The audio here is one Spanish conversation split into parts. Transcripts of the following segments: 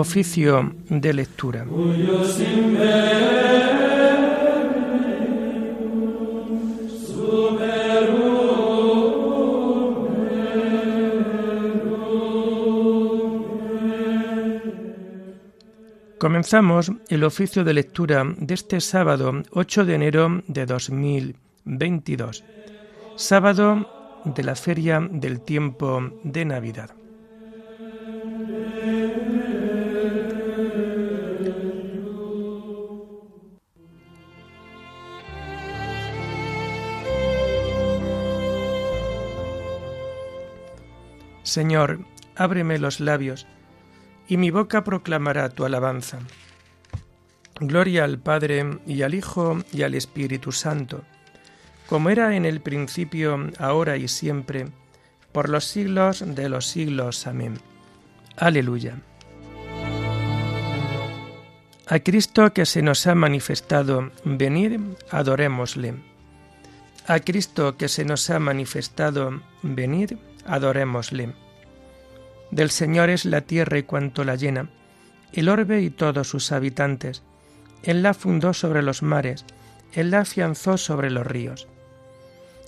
Oficio de lectura. Comenzamos el oficio de lectura de este sábado 8 de enero de 2022, sábado de la feria del tiempo de Navidad. Señor, ábreme los labios, y mi boca proclamará tu alabanza. Gloria al Padre y al Hijo y al Espíritu Santo, como era en el principio, ahora y siempre, por los siglos de los siglos. Amén. Aleluya. A Cristo que se nos ha manifestado, venid, adorémosle. A Cristo que se nos ha manifestado, venid, adorémosle. Del Señor es la tierra y cuanto la llena, el orbe y todos sus habitantes. Él la fundó sobre los mares, Él la afianzó sobre los ríos.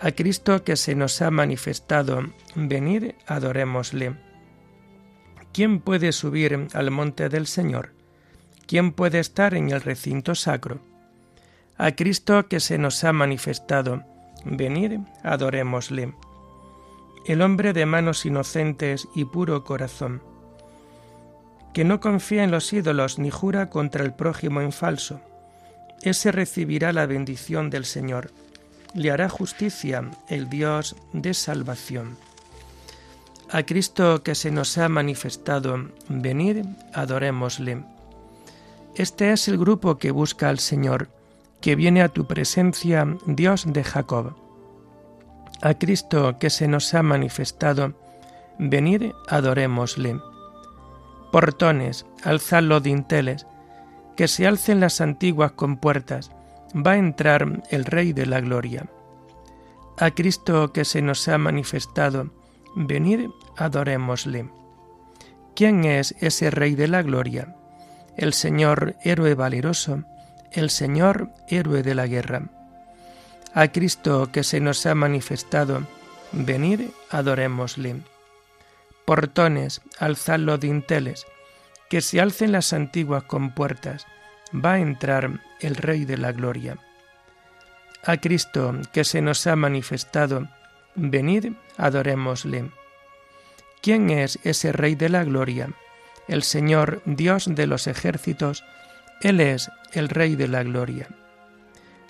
A Cristo que se nos ha manifestado, venid, adorémosle. ¿Quién puede subir al monte del Señor? ¿Quién puede estar en el recinto sacro? A Cristo que se nos ha manifestado, venid, adorémosle el hombre de manos inocentes y puro corazón, que no confía en los ídolos ni jura contra el prójimo en falso. Ese recibirá la bendición del Señor, le hará justicia el Dios de salvación. A Cristo que se nos ha manifestado, venid, adorémosle. Este es el grupo que busca al Señor, que viene a tu presencia, Dios de Jacob a Cristo que se nos ha manifestado, venid, adorémosle. Portones, alzad los dinteles, que se alcen las antiguas compuertas, va a entrar el Rey de la Gloria. A Cristo que se nos ha manifestado, venid, adorémosle. ¿Quién es ese Rey de la Gloria? El Señor héroe valeroso, el Señor héroe de la guerra a Cristo que se nos ha manifestado, venid, adorémosle. Portones, alzad los dinteles, que se alcen las antiguas compuertas, va a entrar el Rey de la Gloria. A Cristo que se nos ha manifestado, venid, adorémosle. ¿Quién es ese Rey de la Gloria? El Señor Dios de los ejércitos, Él es el Rey de la Gloria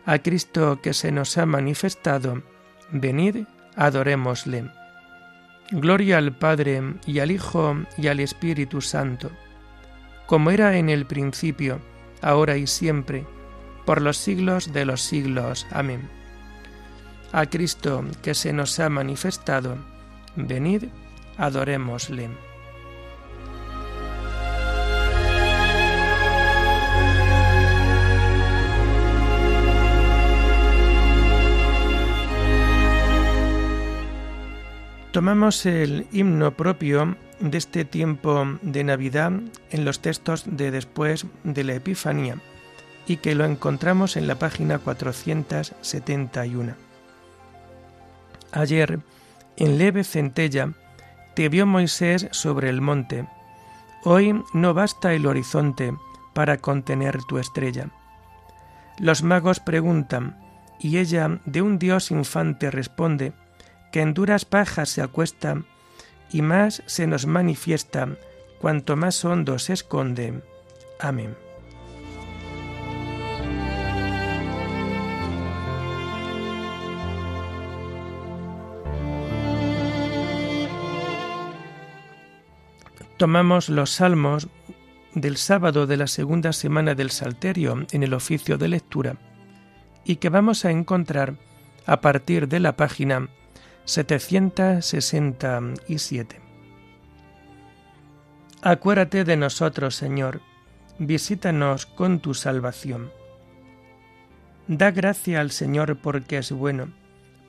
a Cristo que se nos ha manifestado, venid, adorémosle. Gloria al Padre y al Hijo y al Espíritu Santo, como era en el principio, ahora y siempre, por los siglos de los siglos. Amén. A Cristo que se nos ha manifestado, venid, adorémosle. Tomamos el himno propio de este tiempo de Navidad en los textos de después de la Epifanía y que lo encontramos en la página 471. Ayer, en leve centella, te vio Moisés sobre el monte. Hoy no basta el horizonte para contener tu estrella. Los magos preguntan, y ella de un dios infante responde, que en duras pajas se acuesta y más se nos manifiesta cuanto más hondo se esconde. Amén. Tomamos los salmos del sábado de la segunda semana del Salterio en el oficio de lectura y que vamos a encontrar a partir de la página 767. Acuérdate de nosotros, Señor, visítanos con tu salvación. Da gracia al Señor porque es bueno,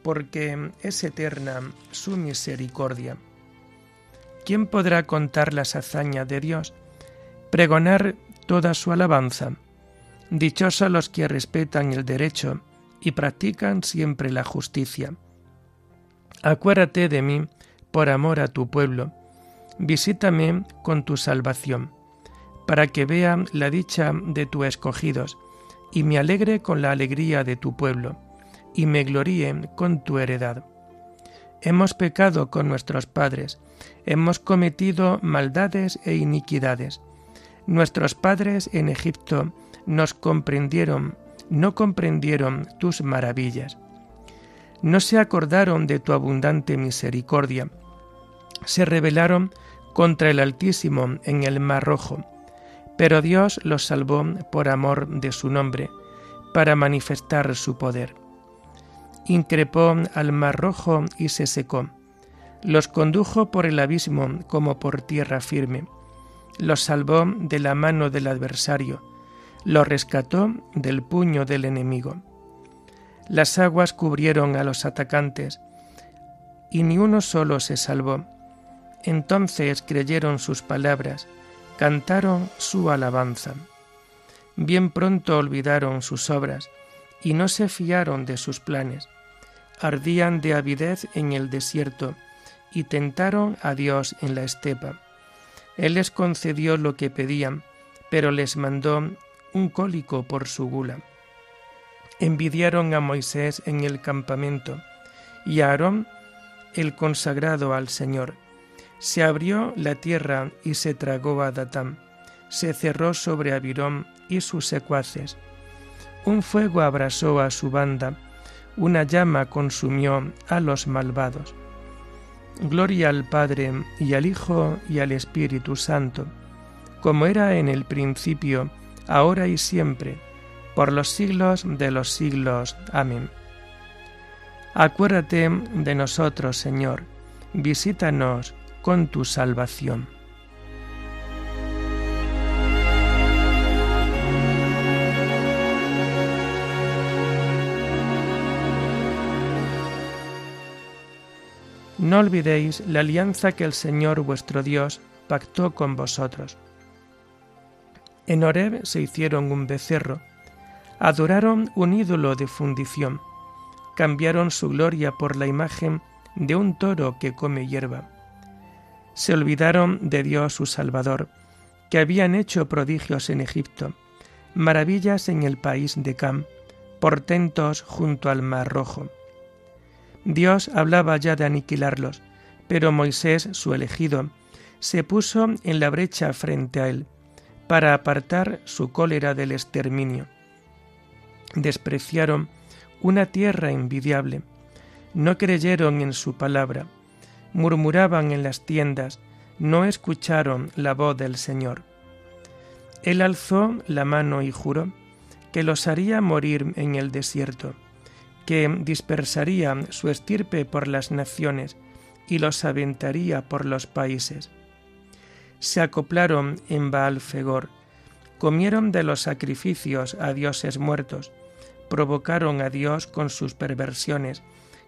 porque es eterna su misericordia. ¿Quién podrá contar las hazañas de Dios? pregonar toda su alabanza. Dichosos los que respetan el derecho y practican siempre la justicia. Acuérdate de mí por amor a tu pueblo. Visítame con tu salvación, para que vea la dicha de tus escogidos, y me alegre con la alegría de tu pueblo, y me gloríe con tu heredad. Hemos pecado con nuestros padres, hemos cometido maldades e iniquidades. Nuestros padres en Egipto nos comprendieron, no comprendieron tus maravillas. No se acordaron de tu abundante misericordia. Se rebelaron contra el Altísimo en el Mar Rojo. Pero Dios los salvó por amor de su nombre, para manifestar su poder. Increpó al Mar Rojo y se secó. Los condujo por el abismo como por tierra firme. Los salvó de la mano del adversario lo rescató del puño del enemigo. Las aguas cubrieron a los atacantes, y ni uno solo se salvó. Entonces creyeron sus palabras, cantaron su alabanza. Bien pronto olvidaron sus obras, y no se fiaron de sus planes. Ardían de avidez en el desierto, y tentaron a Dios en la estepa. Él les concedió lo que pedían, pero les mandó un cólico por su gula. Envidiaron a Moisés en el campamento y a Aarón el consagrado al Señor. Se abrió la tierra y se tragó a Datán. Se cerró sobre Abirón y sus secuaces. Un fuego abrasó a su banda, una llama consumió a los malvados. Gloria al Padre y al Hijo y al Espíritu Santo, como era en el principio, ahora y siempre, por los siglos de los siglos. Amén. Acuérdate de nosotros, Señor, visítanos con tu salvación. No olvidéis la alianza que el Señor vuestro Dios pactó con vosotros en Horeb se hicieron un becerro, adoraron un ídolo de fundición, cambiaron su gloria por la imagen de un toro que come hierba. Se olvidaron de Dios su Salvador, que habían hecho prodigios en Egipto, maravillas en el país de Cam, portentos junto al Mar Rojo. Dios hablaba ya de aniquilarlos, pero Moisés, su elegido, se puso en la brecha frente a él para apartar su cólera del exterminio. Despreciaron una tierra envidiable, no creyeron en su palabra, murmuraban en las tiendas, no escucharon la voz del Señor. Él alzó la mano y juró que los haría morir en el desierto, que dispersaría su estirpe por las naciones y los aventaría por los países se acoplaron en Baal Fegor, comieron de los sacrificios a dioses muertos, provocaron a Dios con sus perversiones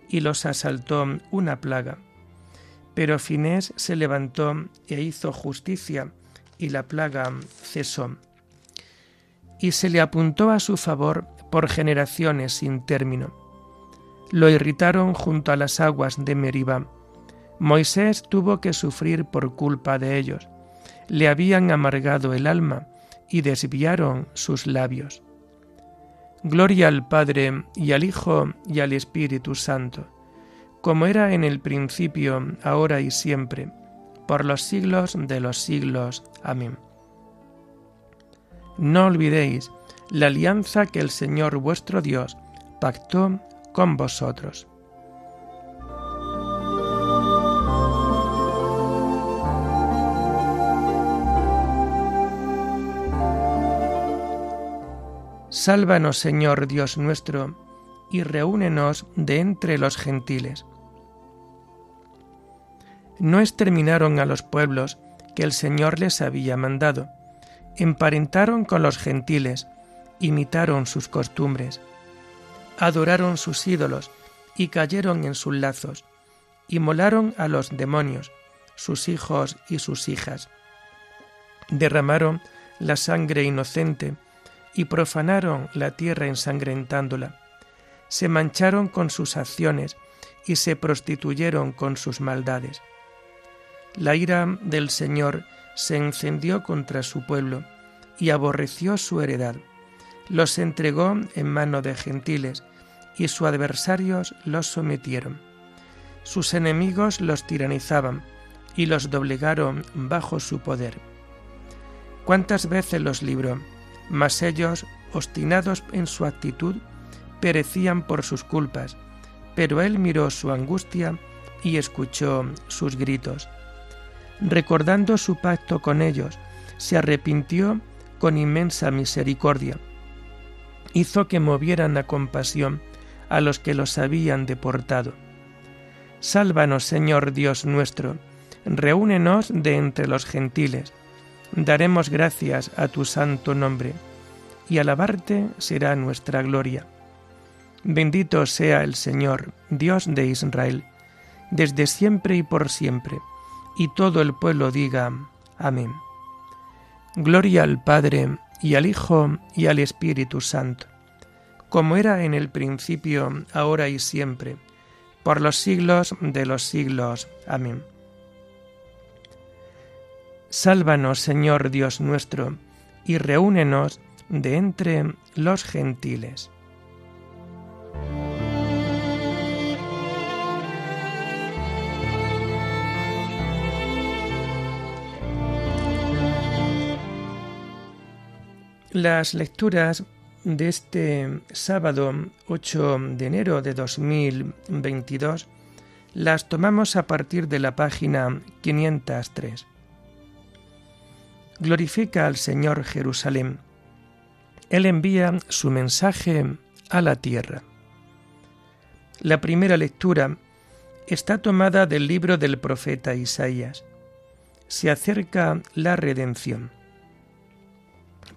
y los asaltó una plaga. Pero Finés se levantó e hizo justicia y la plaga cesó. Y se le apuntó a su favor por generaciones sin término. Lo irritaron junto a las aguas de Meribá. Moisés tuvo que sufrir por culpa de ellos le habían amargado el alma y desviaron sus labios. Gloria al Padre y al Hijo y al Espíritu Santo, como era en el principio, ahora y siempre, por los siglos de los siglos. Amén. No olvidéis la alianza que el Señor vuestro Dios pactó con vosotros. Sálvanos, Señor Dios nuestro, y reúnenos de entre los gentiles. No exterminaron a los pueblos que el Señor les había mandado, emparentaron con los gentiles, imitaron sus costumbres, adoraron sus ídolos y cayeron en sus lazos, y molaron a los demonios, sus hijos y sus hijas. Derramaron la sangre inocente y profanaron la tierra ensangrentándola. Se mancharon con sus acciones y se prostituyeron con sus maldades. La ira del Señor se encendió contra su pueblo y aborreció su heredad. Los entregó en mano de gentiles y sus adversarios los sometieron. Sus enemigos los tiranizaban y los doblegaron bajo su poder. ¿Cuántas veces los libró? Mas ellos, obstinados en su actitud, perecían por sus culpas, pero él miró su angustia y escuchó sus gritos. Recordando su pacto con ellos, se arrepintió con inmensa misericordia. Hizo que movieran a compasión a los que los habían deportado. Sálvanos, Señor Dios nuestro, reúnenos de entre los gentiles. Daremos gracias a tu santo nombre, y alabarte será nuestra gloria. Bendito sea el Señor, Dios de Israel, desde siempre y por siempre. Y todo el pueblo diga, Amén. Gloria al Padre, y al Hijo, y al Espíritu Santo, como era en el principio, ahora y siempre, por los siglos de los siglos. Amén. Sálvanos, Señor Dios nuestro, y reúnenos de entre los gentiles. Las lecturas de este sábado 8 de enero de 2022 las tomamos a partir de la página 503. Glorifica al Señor Jerusalén. Él envía su mensaje a la tierra. La primera lectura está tomada del libro del profeta Isaías. Se acerca la redención.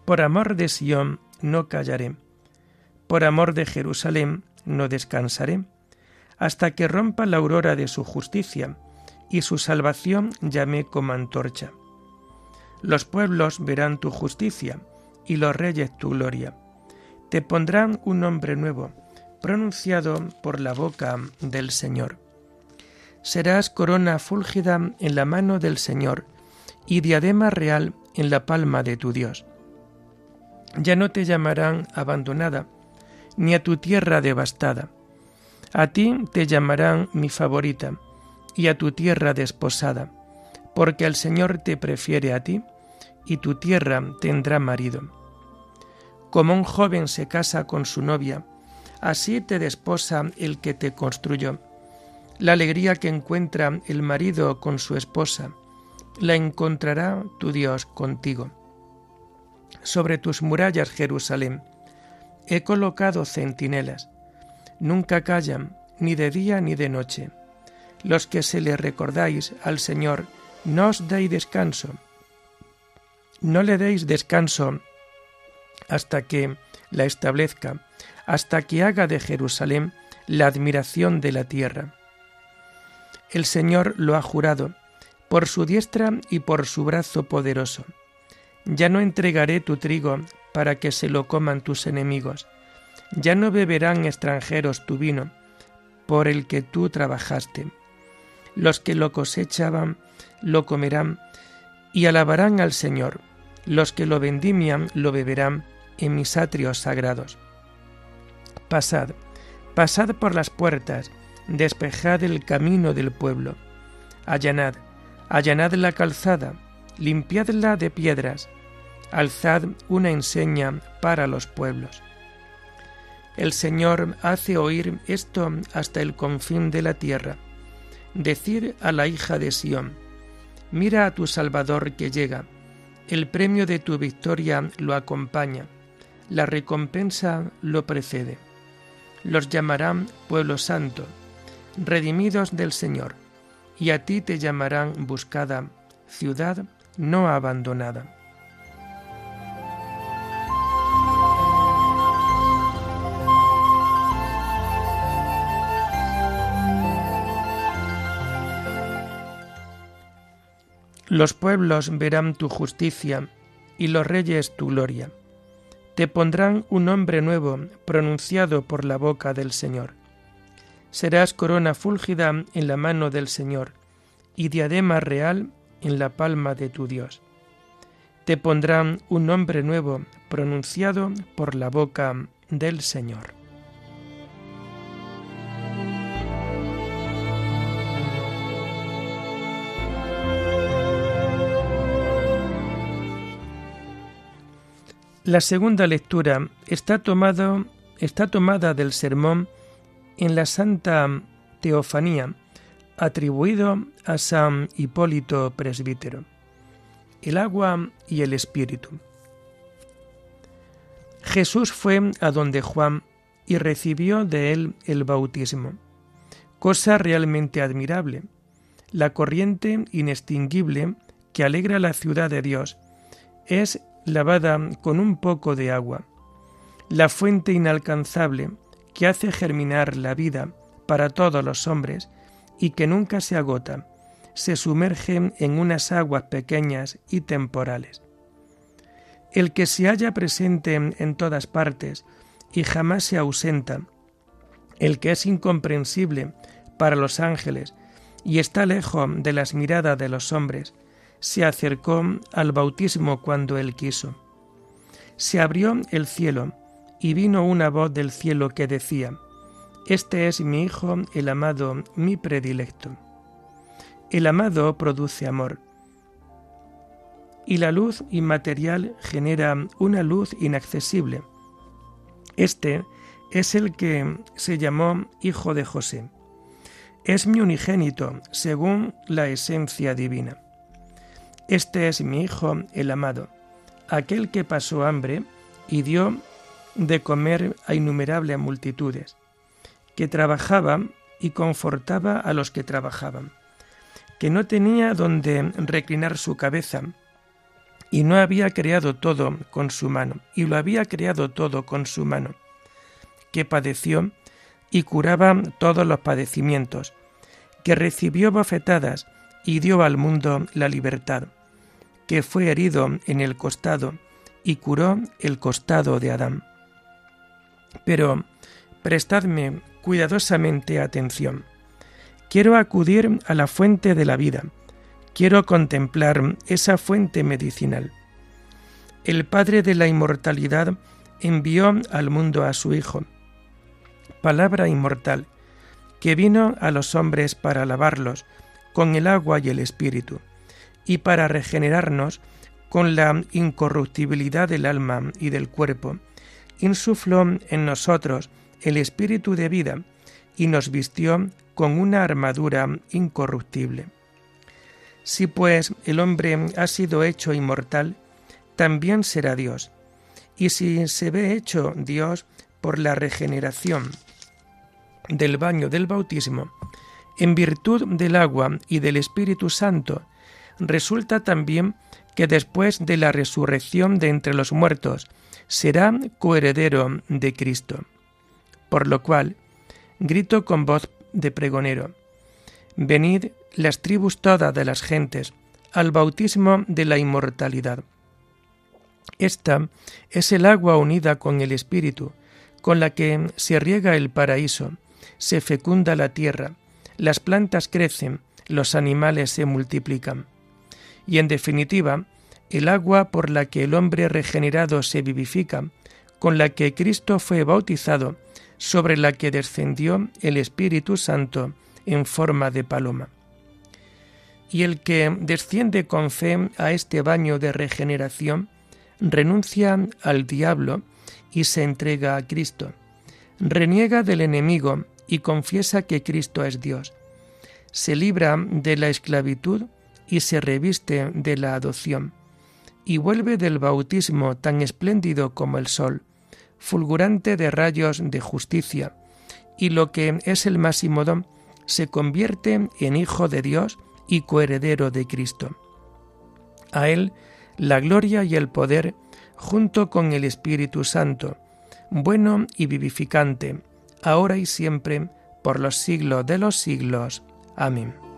Por amor de Sión no callaré, por amor de Jerusalén no descansaré, hasta que rompa la aurora de su justicia, y su salvación llame como antorcha. Los pueblos verán tu justicia, y los reyes tu gloria. Te pondrán un nombre nuevo, pronunciado por la boca del Señor. Serás corona fúlgida en la mano del Señor, y diadema real en la palma de tu Dios ya no te llamarán abandonada, ni a tu tierra devastada. A ti te llamarán mi favorita, y a tu tierra desposada, porque el Señor te prefiere a ti, y tu tierra tendrá marido. Como un joven se casa con su novia, así te desposa el que te construyó. La alegría que encuentra el marido con su esposa, la encontrará tu Dios contigo sobre tus murallas, Jerusalén. He colocado centinelas. Nunca callan, ni de día ni de noche. Los que se le recordáis al Señor, no os deis descanso. No le deis descanso hasta que la establezca, hasta que haga de Jerusalén la admiración de la tierra. El Señor lo ha jurado, por su diestra y por su brazo poderoso. Ya no entregaré tu trigo para que se lo coman tus enemigos. Ya no beberán extranjeros tu vino, por el que tú trabajaste. Los que lo cosechaban lo comerán y alabarán al Señor. Los que lo vendimian lo beberán en mis atrios sagrados. Pasad, pasad por las puertas, despejad el camino del pueblo. Allanad, allanad la calzada, limpiadla de piedras, alzad una enseña para los pueblos. El Señor hace oír esto hasta el confín de la tierra. Decir a la hija de Sión, mira a tu Salvador que llega, el premio de tu victoria lo acompaña, la recompensa lo precede. Los llamarán pueblo santo, redimidos del Señor, y a ti te llamarán buscada, ciudad no abandonada. Los pueblos verán tu justicia y los reyes tu gloria. Te pondrán un nombre nuevo pronunciado por la boca del Señor. Serás corona fúlgida en la mano del Señor y diadema real en la palma de tu Dios. Te pondrán un nombre nuevo pronunciado por la boca del Señor. La segunda lectura está, tomado, está tomada del sermón en la Santa Teofanía, atribuido a San Hipólito Presbítero. El agua y el espíritu. Jesús fue a donde Juan y recibió de él el bautismo, cosa realmente admirable, la corriente inextinguible que alegra la ciudad de Dios, es lavada con un poco de agua, la fuente inalcanzable que hace germinar la vida para todos los hombres y que nunca se agota, se sumerge en unas aguas pequeñas y temporales. El que se halla presente en todas partes y jamás se ausenta, el que es incomprensible para los ángeles y está lejos de las miradas de los hombres, se acercó al bautismo cuando él quiso. Se abrió el cielo y vino una voz del cielo que decía, Este es mi Hijo, el amado, mi predilecto. El amado produce amor. Y la luz inmaterial genera una luz inaccesible. Este es el que se llamó Hijo de José. Es mi unigénito, según la esencia divina. Este es mi Hijo, el amado, aquel que pasó hambre y dio de comer a innumerables multitudes, que trabajaba y confortaba a los que trabajaban, que no tenía donde reclinar su cabeza, y no había creado todo con su mano, y lo había creado todo con su mano, que padeció y curaba todos los padecimientos, que recibió bofetadas y dio al mundo la libertad que fue herido en el costado y curó el costado de Adán. Pero prestadme cuidadosamente atención. Quiero acudir a la fuente de la vida, quiero contemplar esa fuente medicinal. El Padre de la Inmortalidad envió al mundo a su Hijo, palabra inmortal, que vino a los hombres para lavarlos con el agua y el Espíritu y para regenerarnos con la incorruptibilidad del alma y del cuerpo, insufló en nosotros el espíritu de vida y nos vistió con una armadura incorruptible. Si pues el hombre ha sido hecho inmortal, también será Dios. Y si se ve hecho Dios por la regeneración del baño del bautismo, en virtud del agua y del Espíritu Santo, resulta también que después de la resurrección de entre los muertos será coheredero de Cristo. Por lo cual, grito con voz de pregonero, Venid las tribus todas de las gentes al bautismo de la inmortalidad. Esta es el agua unida con el Espíritu, con la que se riega el paraíso, se fecunda la tierra, las plantas crecen, los animales se multiplican y en definitiva el agua por la que el hombre regenerado se vivifica, con la que Cristo fue bautizado, sobre la que descendió el Espíritu Santo en forma de paloma. Y el que desciende con fe a este baño de regeneración, renuncia al diablo y se entrega a Cristo, reniega del enemigo y confiesa que Cristo es Dios, se libra de la esclavitud y se reviste de la adopción, y vuelve del bautismo tan espléndido como el sol, fulgurante de rayos de justicia, y lo que es el máximo don, se convierte en Hijo de Dios y coheredero de Cristo. A Él la gloria y el poder, junto con el Espíritu Santo, bueno y vivificante, ahora y siempre, por los siglos de los siglos. Amén.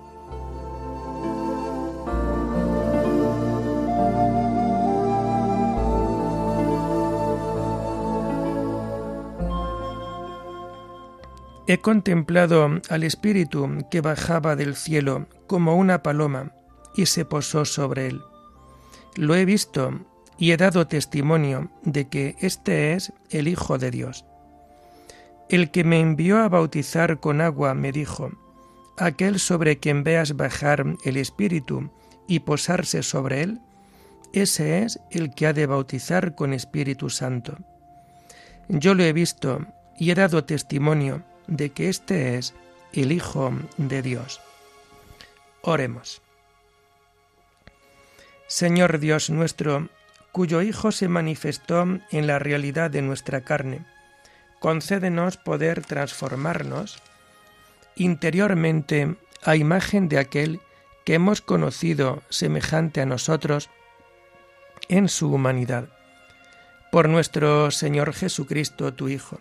He contemplado al Espíritu que bajaba del cielo como una paloma y se posó sobre él. Lo he visto y he dado testimonio de que este es el Hijo de Dios. El que me envió a bautizar con agua me dijo, aquel sobre quien veas bajar el Espíritu y posarse sobre él, ese es el que ha de bautizar con Espíritu Santo. Yo lo he visto y he dado testimonio de que este es el Hijo de Dios. Oremos. Señor Dios nuestro, cuyo Hijo se manifestó en la realidad de nuestra carne, concédenos poder transformarnos interiormente a imagen de aquel que hemos conocido semejante a nosotros en su humanidad. Por nuestro Señor Jesucristo, tu Hijo,